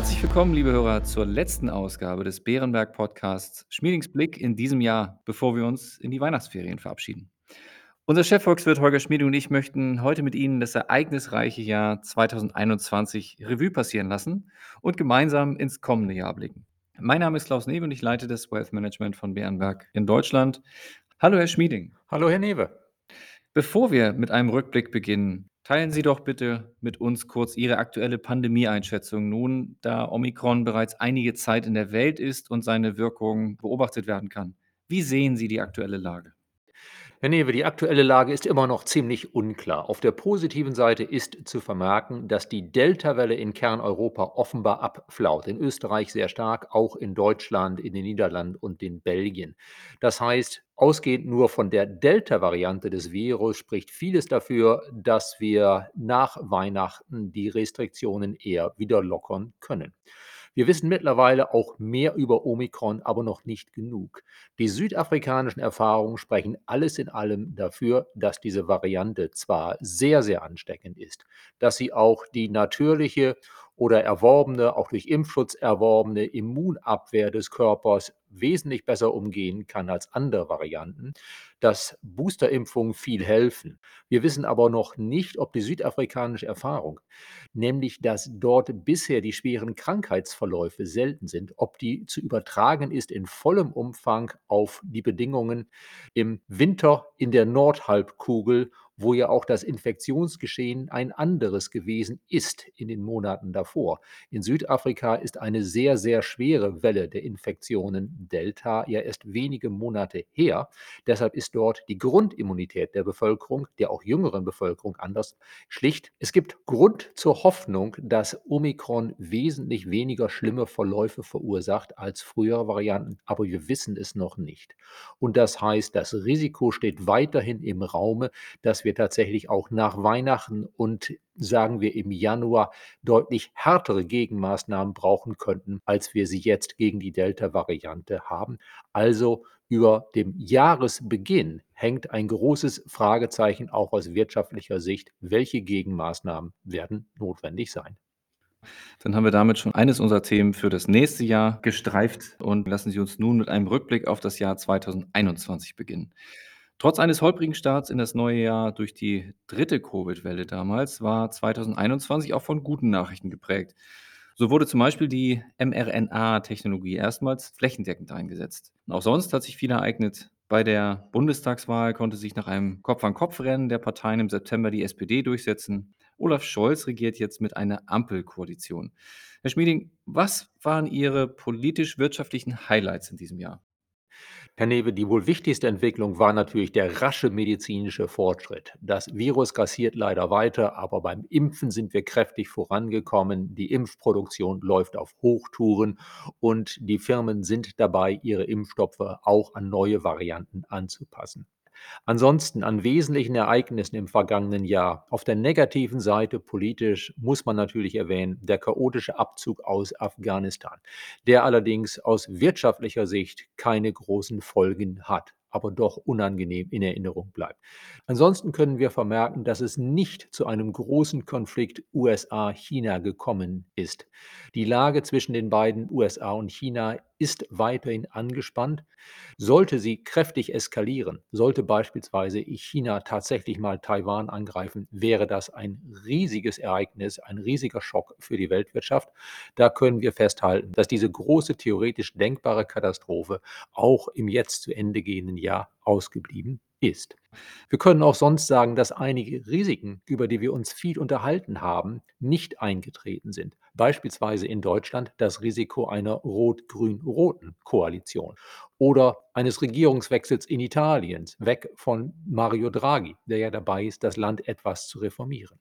Herzlich willkommen, liebe Hörer, zur letzten Ausgabe des Bärenberg Podcasts Schmiedings Blick in diesem Jahr, bevor wir uns in die Weihnachtsferien verabschieden. Unser Chefvolkswirt Holger Schmieding und ich möchten heute mit Ihnen das ereignisreiche Jahr 2021 Revue passieren lassen und gemeinsam ins kommende Jahr blicken. Mein Name ist Klaus Newe und ich leite das Wealth Management von Bärenberg in Deutschland. Hallo, Herr Schmieding. Hallo, Herr Newe. Bevor wir mit einem Rückblick beginnen, teilen Sie doch bitte mit uns kurz Ihre aktuelle Pandemieeinschätzung nun, da Omikron bereits einige Zeit in der Welt ist und seine Wirkung beobachtet werden kann. Wie sehen Sie die aktuelle Lage? Herr Newe, die aktuelle Lage ist immer noch ziemlich unklar. Auf der positiven Seite ist zu vermerken, dass die Delta-Welle in Kerneuropa offenbar abflaut. In Österreich sehr stark, auch in Deutschland, in den Niederlanden und in Belgien. Das heißt, ausgehend nur von der Delta-Variante des Virus spricht vieles dafür, dass wir nach Weihnachten die Restriktionen eher wieder lockern können. Wir wissen mittlerweile auch mehr über Omikron, aber noch nicht genug. Die südafrikanischen Erfahrungen sprechen alles in allem dafür, dass diese Variante zwar sehr, sehr ansteckend ist, dass sie auch die natürliche oder erworbene, auch durch Impfschutz erworbene Immunabwehr des Körpers wesentlich besser umgehen kann als andere Varianten, dass Boosterimpfungen viel helfen. Wir wissen aber noch nicht, ob die südafrikanische Erfahrung, nämlich dass dort bisher die schweren Krankheitsverläufe selten sind, ob die zu übertragen ist in vollem Umfang auf die Bedingungen im Winter in der Nordhalbkugel wo ja auch das Infektionsgeschehen ein anderes gewesen ist in den Monaten davor. In Südafrika ist eine sehr, sehr schwere Welle der Infektionen Delta ja erst wenige Monate her. Deshalb ist dort die Grundimmunität der Bevölkerung, der auch jüngeren Bevölkerung anders schlicht. Es gibt Grund zur Hoffnung, dass Omikron wesentlich weniger schlimme Verläufe verursacht als frühere Varianten, aber wir wissen es noch nicht. Und das heißt, das Risiko steht weiterhin im Raume, dass wir wir tatsächlich auch nach Weihnachten und sagen wir im Januar deutlich härtere Gegenmaßnahmen brauchen könnten, als wir sie jetzt gegen die Delta-Variante haben. Also über dem Jahresbeginn hängt ein großes Fragezeichen auch aus wirtschaftlicher Sicht. Welche Gegenmaßnahmen werden notwendig sein? Dann haben wir damit schon eines unserer Themen für das nächste Jahr gestreift und lassen Sie uns nun mit einem Rückblick auf das Jahr 2021 beginnen. Trotz eines holprigen Starts in das neue Jahr durch die dritte Covid-Welle damals war 2021 auch von guten Nachrichten geprägt. So wurde zum Beispiel die mRNA-Technologie erstmals flächendeckend eingesetzt. Und auch sonst hat sich viel ereignet. Bei der Bundestagswahl konnte sich nach einem Kopf-an-Kopf-Rennen der Parteien im September die SPD durchsetzen. Olaf Scholz regiert jetzt mit einer Ampelkoalition. Herr Schmieding, was waren Ihre politisch-wirtschaftlichen Highlights in diesem Jahr? Herr Newe, die wohl wichtigste Entwicklung war natürlich der rasche medizinische Fortschritt. Das Virus grassiert leider weiter, aber beim Impfen sind wir kräftig vorangekommen. Die Impfproduktion läuft auf Hochtouren und die Firmen sind dabei, ihre Impfstoffe auch an neue Varianten anzupassen. Ansonsten an wesentlichen Ereignissen im vergangenen Jahr. Auf der negativen Seite politisch muss man natürlich erwähnen, der chaotische Abzug aus Afghanistan, der allerdings aus wirtschaftlicher Sicht keine großen Folgen hat aber doch unangenehm in Erinnerung bleibt. Ansonsten können wir vermerken, dass es nicht zu einem großen Konflikt USA-China gekommen ist. Die Lage zwischen den beiden USA und China ist weiterhin angespannt. Sollte sie kräftig eskalieren, sollte beispielsweise China tatsächlich mal Taiwan angreifen, wäre das ein riesiges Ereignis, ein riesiger Schock für die Weltwirtschaft. Da können wir festhalten, dass diese große theoretisch denkbare Katastrophe auch im jetzt zu Ende gehenden Jahr ausgeblieben ist. Wir können auch sonst sagen, dass einige Risiken, über die wir uns viel unterhalten haben, nicht eingetreten sind. Beispielsweise in Deutschland das Risiko einer rot-grün-roten Koalition oder eines Regierungswechsels in Italien, weg von Mario Draghi, der ja dabei ist, das Land etwas zu reformieren.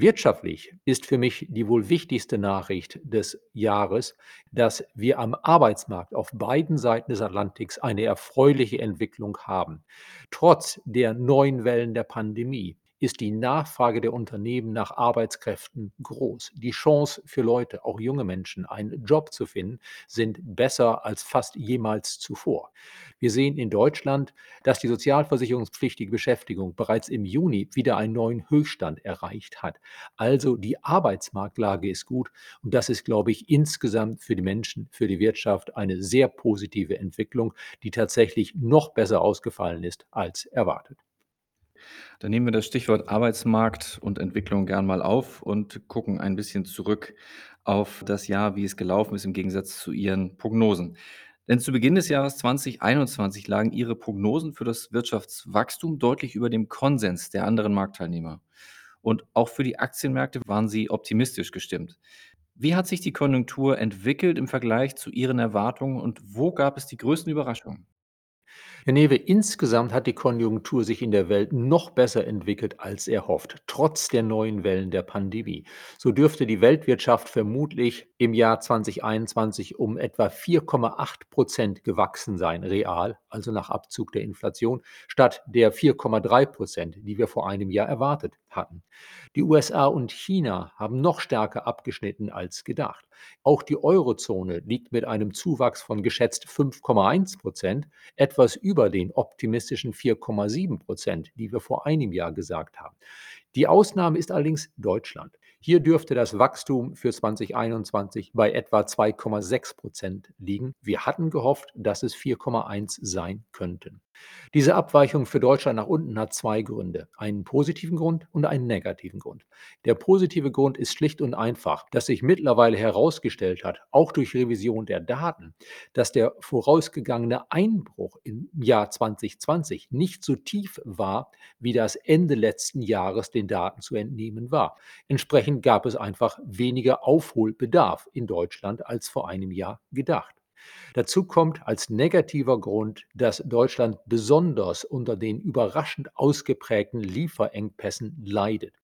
Wirtschaftlich ist für mich die wohl wichtigste Nachricht des Jahres, dass wir am Arbeitsmarkt auf beiden Seiten des Atlantiks eine erfreuliche Entwicklung haben. Trotz der neuen Wellen der Pandemie ist die Nachfrage der Unternehmen nach Arbeitskräften groß. Die Chance für Leute, auch junge Menschen, einen Job zu finden, sind besser als fast jemals zuvor. Wir sehen in Deutschland, dass die sozialversicherungspflichtige Beschäftigung bereits im Juni wieder einen neuen Höchststand erreicht hat. Also die Arbeitsmarktlage ist gut und das ist, glaube ich, insgesamt für die Menschen, für die Wirtschaft eine sehr positive Entwicklung, die tatsächlich noch besser ausgefallen ist als erwartet. Dann nehmen wir das Stichwort Arbeitsmarkt und Entwicklung gern mal auf und gucken ein bisschen zurück auf das Jahr, wie es gelaufen ist im Gegensatz zu Ihren Prognosen. Denn zu Beginn des Jahres 2021 lagen Ihre Prognosen für das Wirtschaftswachstum deutlich über dem Konsens der anderen Marktteilnehmer. Und auch für die Aktienmärkte waren Sie optimistisch gestimmt. Wie hat sich die Konjunktur entwickelt im Vergleich zu Ihren Erwartungen und wo gab es die größten Überraschungen? Herr Newe, insgesamt hat die Konjunktur sich in der Welt noch besser entwickelt als erhofft, trotz der neuen Wellen der Pandemie. So dürfte die Weltwirtschaft vermutlich im Jahr 2021 um etwa 4,8 Prozent gewachsen sein, real, also nach Abzug der Inflation, statt der 4,3 Prozent, die wir vor einem Jahr erwartet hatten. Die USA und China haben noch stärker abgeschnitten als gedacht. Auch die Eurozone liegt mit einem Zuwachs von geschätzt 5,1 Prozent etwas über den optimistischen 4,7 Prozent, die wir vor einem Jahr gesagt haben. Die Ausnahme ist allerdings Deutschland. Hier dürfte das Wachstum für 2021 bei etwa 2,6 Prozent liegen. Wir hatten gehofft, dass es 4,1 sein könnten. Diese Abweichung für Deutschland nach unten hat zwei Gründe, einen positiven Grund und einen negativen Grund. Der positive Grund ist schlicht und einfach, dass sich mittlerweile herausgestellt hat, auch durch Revision der Daten, dass der vorausgegangene Einbruch im Jahr 2020 nicht so tief war, wie das Ende letzten Jahres den Daten zu entnehmen war. Entsprechend gab es einfach weniger Aufholbedarf in Deutschland als vor einem Jahr gedacht. Dazu kommt als negativer Grund, dass Deutschland besonders unter den überraschend ausgeprägten Lieferengpässen leidet.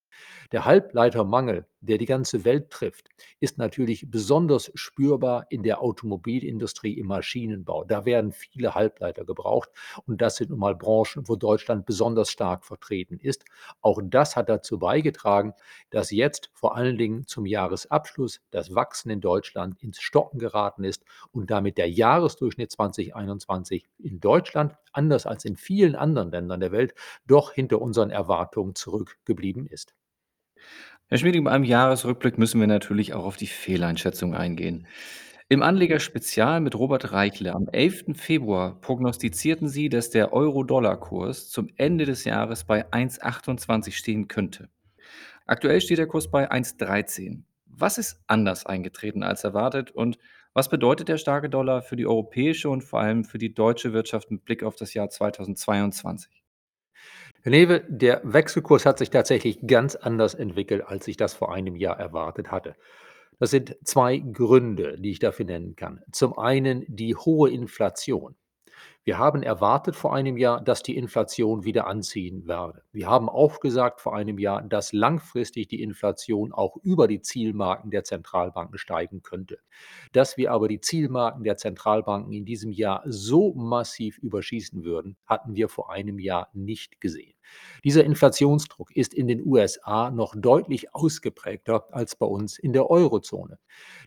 Der Halbleitermangel, der die ganze Welt trifft, ist natürlich besonders spürbar in der Automobilindustrie, im Maschinenbau. Da werden viele Halbleiter gebraucht und das sind nun mal Branchen, wo Deutschland besonders stark vertreten ist. Auch das hat dazu beigetragen, dass jetzt vor allen Dingen zum Jahresabschluss das Wachsen in Deutschland ins Stocken geraten ist und damit der Jahresdurchschnitt 2021 in Deutschland, anders als in vielen anderen Ländern der Welt, doch hinter unseren Erwartungen zurückgeblieben ist. Herr Schmieding, bei einem Jahresrückblick müssen wir natürlich auch auf die Fehleinschätzung eingehen. Im Anlegerspezial mit Robert Reichle am 11. Februar prognostizierten Sie, dass der Euro-Dollar-Kurs zum Ende des Jahres bei 1,28 stehen könnte. Aktuell steht der Kurs bei 1,13. Was ist anders eingetreten als erwartet und was bedeutet der starke Dollar für die europäische und vor allem für die deutsche Wirtschaft mit Blick auf das Jahr 2022? Herr Newe, der Wechselkurs hat sich tatsächlich ganz anders entwickelt, als ich das vor einem Jahr erwartet hatte. Das sind zwei Gründe, die ich dafür nennen kann. Zum einen die hohe Inflation. Wir haben erwartet vor einem Jahr, dass die Inflation wieder anziehen werde. Wir haben auch gesagt vor einem Jahr, dass langfristig die Inflation auch über die Zielmarken der Zentralbanken steigen könnte. Dass wir aber die Zielmarken der Zentralbanken in diesem Jahr so massiv überschießen würden, hatten wir vor einem Jahr nicht gesehen. Dieser Inflationsdruck ist in den USA noch deutlich ausgeprägter als bei uns in der Eurozone.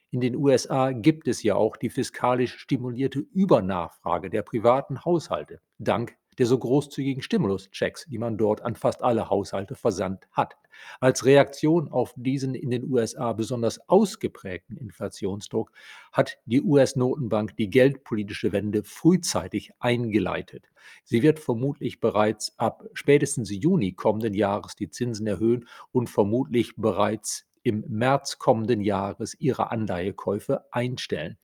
In den USA gibt es ja auch die fiskalisch stimulierte Übernachfrage der privaten Haushalte, dank der so großzügigen Stimuluschecks, die man dort an fast alle Haushalte versandt hat. Als Reaktion auf diesen in den USA besonders ausgeprägten Inflationsdruck hat die US-Notenbank die geldpolitische Wende frühzeitig eingeleitet. Sie wird vermutlich bereits ab spätestens Juni kommenden Jahres die Zinsen erhöhen und vermutlich bereits im März kommenden Jahres ihre Anleihekäufe einstellen.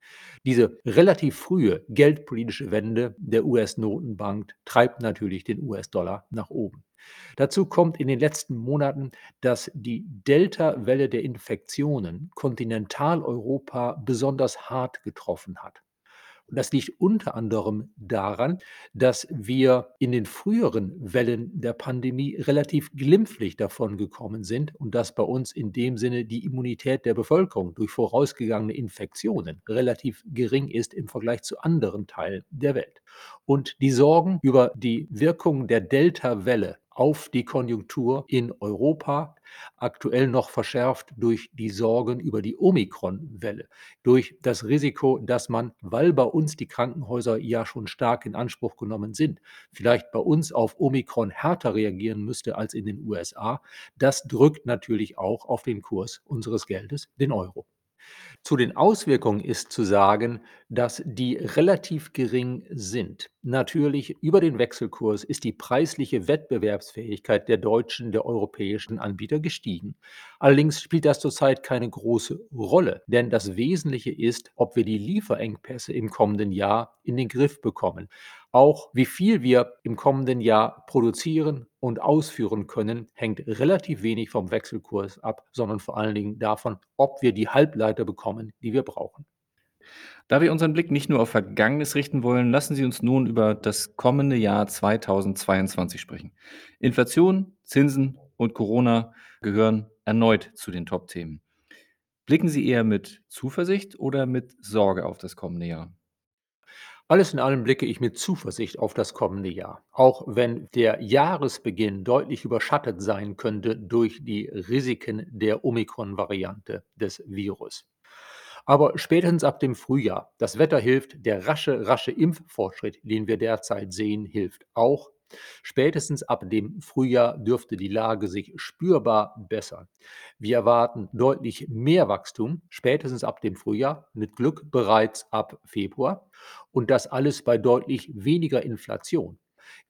Diese relativ frühe geldpolitische Wende der US-Notenbank treibt natürlich den US-Dollar nach oben. Dazu kommt in den letzten Monaten, dass die Delta-Welle der Infektionen Kontinentaleuropa besonders hart getroffen hat. Und das liegt unter anderem daran, dass wir in den früheren Wellen der Pandemie relativ glimpflich davongekommen sind und dass bei uns in dem Sinne die Immunität der Bevölkerung durch vorausgegangene Infektionen relativ gering ist im Vergleich zu anderen Teilen der Welt. Und die Sorgen über die Wirkung der Delta-Welle auf die Konjunktur in Europa, aktuell noch verschärft durch die Sorgen über die Omikron-Welle, durch das Risiko, dass man, weil bei uns die Krankenhäuser ja schon stark in Anspruch genommen sind, vielleicht bei uns auf Omikron härter reagieren müsste als in den USA. Das drückt natürlich auch auf den Kurs unseres Geldes, den Euro. Zu den Auswirkungen ist zu sagen, dass die relativ gering sind. Natürlich über den Wechselkurs ist die preisliche Wettbewerbsfähigkeit der deutschen, der europäischen Anbieter gestiegen. Allerdings spielt das zurzeit keine große Rolle, denn das Wesentliche ist, ob wir die Lieferengpässe im kommenden Jahr in den Griff bekommen. Auch wie viel wir im kommenden Jahr produzieren und ausführen können, hängt relativ wenig vom Wechselkurs ab, sondern vor allen Dingen davon, ob wir die Halbleiter bekommen, die wir brauchen. Da wir unseren Blick nicht nur auf Vergangenes richten wollen, lassen Sie uns nun über das kommende Jahr 2022 sprechen. Inflation, Zinsen und Corona gehören erneut zu den Top-Themen. Blicken Sie eher mit Zuversicht oder mit Sorge auf das kommende Jahr? Alles in allem blicke ich mit Zuversicht auf das kommende Jahr, auch wenn der Jahresbeginn deutlich überschattet sein könnte durch die Risiken der Omikron-Variante des Virus. Aber spätestens ab dem Frühjahr, das Wetter hilft, der rasche, rasche Impffortschritt, den wir derzeit sehen, hilft auch. Spätestens ab dem Frühjahr dürfte die Lage sich spürbar bessern. Wir erwarten deutlich mehr Wachstum, spätestens ab dem Frühjahr, mit Glück bereits ab Februar. Und das alles bei deutlich weniger Inflation,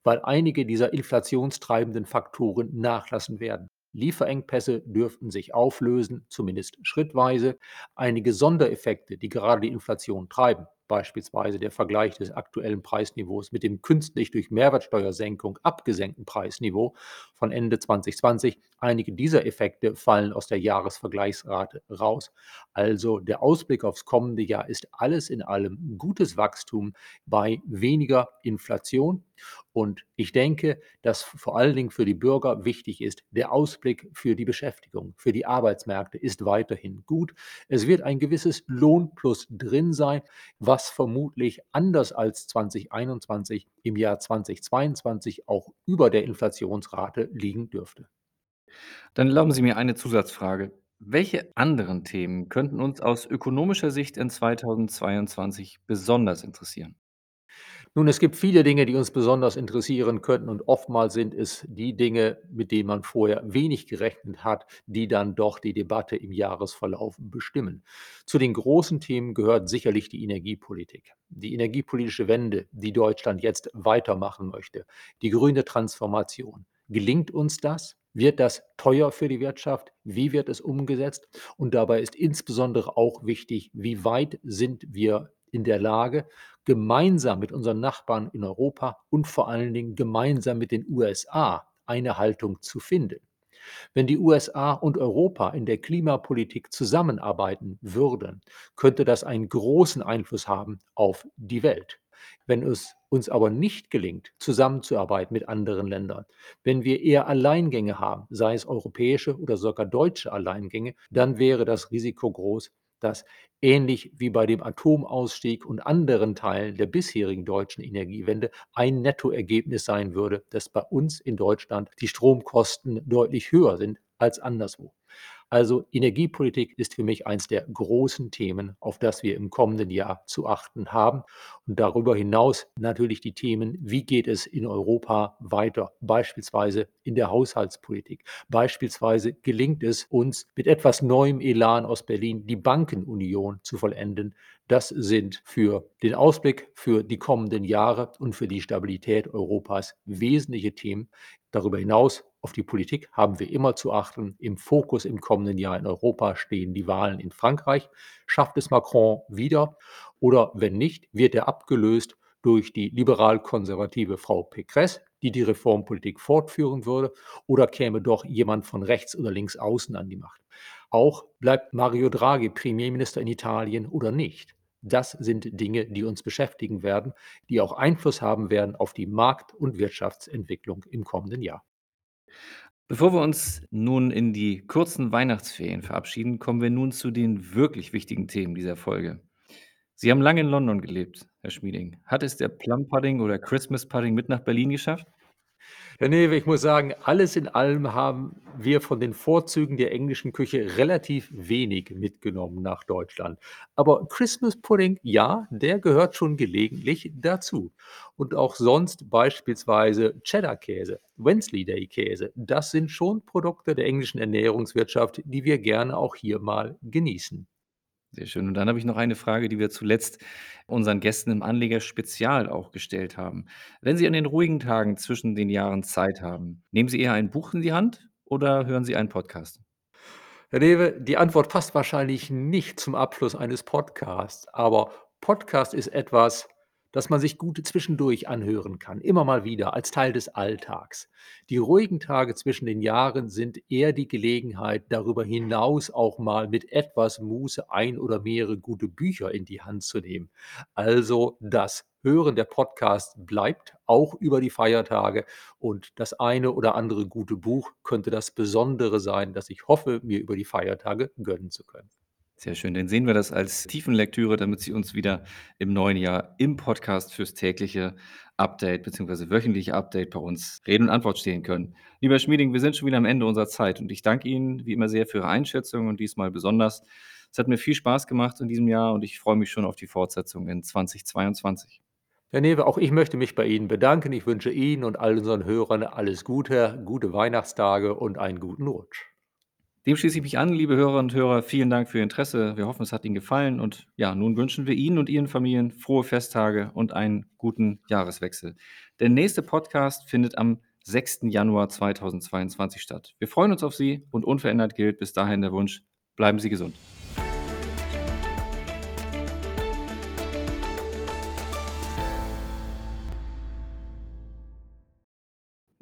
weil einige dieser inflationstreibenden Faktoren nachlassen werden. Lieferengpässe dürften sich auflösen, zumindest schrittweise. Einige Sondereffekte, die gerade die Inflation treiben, beispielsweise der Vergleich des aktuellen Preisniveaus mit dem künstlich durch Mehrwertsteuersenkung abgesenkten Preisniveau von Ende 2020. Einige dieser Effekte fallen aus der Jahresvergleichsrate raus. Also der Ausblick aufs kommende Jahr ist alles in allem gutes Wachstum bei weniger Inflation. Und ich denke, dass vor allen Dingen für die Bürger wichtig ist, der Ausblick für die Beschäftigung, für die Arbeitsmärkte ist weiterhin gut. Es wird ein gewisses Lohnplus drin sein, was vermutlich anders als 2021 im Jahr 2022 auch über der Inflationsrate liegen dürfte. Dann erlauben Sie mir eine Zusatzfrage. Welche anderen Themen könnten uns aus ökonomischer Sicht in 2022 besonders interessieren? Nun, es gibt viele Dinge, die uns besonders interessieren könnten und oftmals sind es die Dinge, mit denen man vorher wenig gerechnet hat, die dann doch die Debatte im Jahresverlauf bestimmen. Zu den großen Themen gehört sicherlich die Energiepolitik. Die energiepolitische Wende, die Deutschland jetzt weitermachen möchte, die grüne Transformation. Gelingt uns das? Wird das teuer für die Wirtschaft? Wie wird es umgesetzt? Und dabei ist insbesondere auch wichtig, wie weit sind wir in der Lage, gemeinsam mit unseren Nachbarn in Europa und vor allen Dingen gemeinsam mit den USA eine Haltung zu finden. Wenn die USA und Europa in der Klimapolitik zusammenarbeiten würden, könnte das einen großen Einfluss haben auf die Welt. Wenn es uns aber nicht gelingt, zusammenzuarbeiten mit anderen Ländern, wenn wir eher Alleingänge haben, sei es europäische oder sogar deutsche Alleingänge, dann wäre das Risiko groß, dass ähnlich wie bei dem Atomausstieg und anderen Teilen der bisherigen deutschen Energiewende ein Nettoergebnis sein würde, dass bei uns in Deutschland die Stromkosten deutlich höher sind als anderswo. Also Energiepolitik ist für mich eins der großen Themen, auf das wir im kommenden Jahr zu achten haben. Und darüber hinaus natürlich die Themen, wie geht es in Europa weiter, beispielsweise in der Haushaltspolitik. Beispielsweise gelingt es uns mit etwas neuem Elan aus Berlin, die Bankenunion zu vollenden. Das sind für den Ausblick für die kommenden Jahre und für die Stabilität Europas wesentliche Themen. Darüber hinaus auf die Politik haben wir immer zu achten. Im Fokus im kommenden Jahr in Europa stehen die Wahlen in Frankreich. Schafft es Macron wieder? Oder wenn nicht, wird er abgelöst durch die liberal-konservative Frau Pécresse, die die Reformpolitik fortführen würde? Oder käme doch jemand von rechts oder links außen an die Macht? Auch bleibt Mario Draghi Premierminister in Italien oder nicht? Das sind Dinge, die uns beschäftigen werden, die auch Einfluss haben werden auf die Markt- und Wirtschaftsentwicklung im kommenden Jahr. Bevor wir uns nun in die kurzen Weihnachtsferien verabschieden, kommen wir nun zu den wirklich wichtigen Themen dieser Folge. Sie haben lange in London gelebt, Herr Schmieding. Hat es der Plum Pudding oder Christmas Pudding mit nach Berlin geschafft? Herr Newe, ich muss sagen, alles in allem haben wir von den Vorzügen der englischen Küche relativ wenig mitgenommen nach Deutschland. Aber Christmas Pudding, ja, der gehört schon gelegentlich dazu. Und auch sonst beispielsweise Cheddar-Käse, Wensleydale-Käse, das sind schon Produkte der englischen Ernährungswirtschaft, die wir gerne auch hier mal genießen. Sehr schön. Und dann habe ich noch eine Frage, die wir zuletzt unseren Gästen im Anleger-Spezial auch gestellt haben. Wenn Sie an den ruhigen Tagen zwischen den Jahren Zeit haben, nehmen Sie eher ein Buch in die Hand oder hören Sie einen Podcast? Herr Newe, die Antwort passt wahrscheinlich nicht zum Abschluss eines Podcasts, aber Podcast ist etwas, das man sich gut zwischendurch anhören kann, immer mal wieder als Teil des Alltags. Die ruhigen Tage zwischen den Jahren sind eher die Gelegenheit, darüber hinaus auch mal mit etwas Muße ein oder mehrere gute Bücher in die Hand zu nehmen. Also das Hören der Podcast bleibt auch über die Feiertage und das eine oder andere gute Buch könnte das Besondere sein, das ich hoffe, mir über die Feiertage gönnen zu können. Sehr schön. Dann sehen wir das als Tiefenlektüre, damit Sie uns wieder im neuen Jahr im Podcast fürs tägliche Update beziehungsweise wöchentliche Update bei uns Rede und Antwort stehen können. Lieber Schmieding, wir sind schon wieder am Ende unserer Zeit und ich danke Ihnen wie immer sehr für Ihre Einschätzung und diesmal besonders. Es hat mir viel Spaß gemacht in diesem Jahr und ich freue mich schon auf die Fortsetzung in 2022. Herr Newe, auch ich möchte mich bei Ihnen bedanken. Ich wünsche Ihnen und all unseren Hörern alles Gute, gute Weihnachtstage und einen guten Rutsch. Dem schließe ich mich an, liebe Hörerinnen und Hörer. Vielen Dank für Ihr Interesse. Wir hoffen, es hat Ihnen gefallen. Und ja, nun wünschen wir Ihnen und Ihren Familien frohe Festtage und einen guten Jahreswechsel. Der nächste Podcast findet am 6. Januar 2022 statt. Wir freuen uns auf Sie und unverändert gilt bis dahin der Wunsch, bleiben Sie gesund.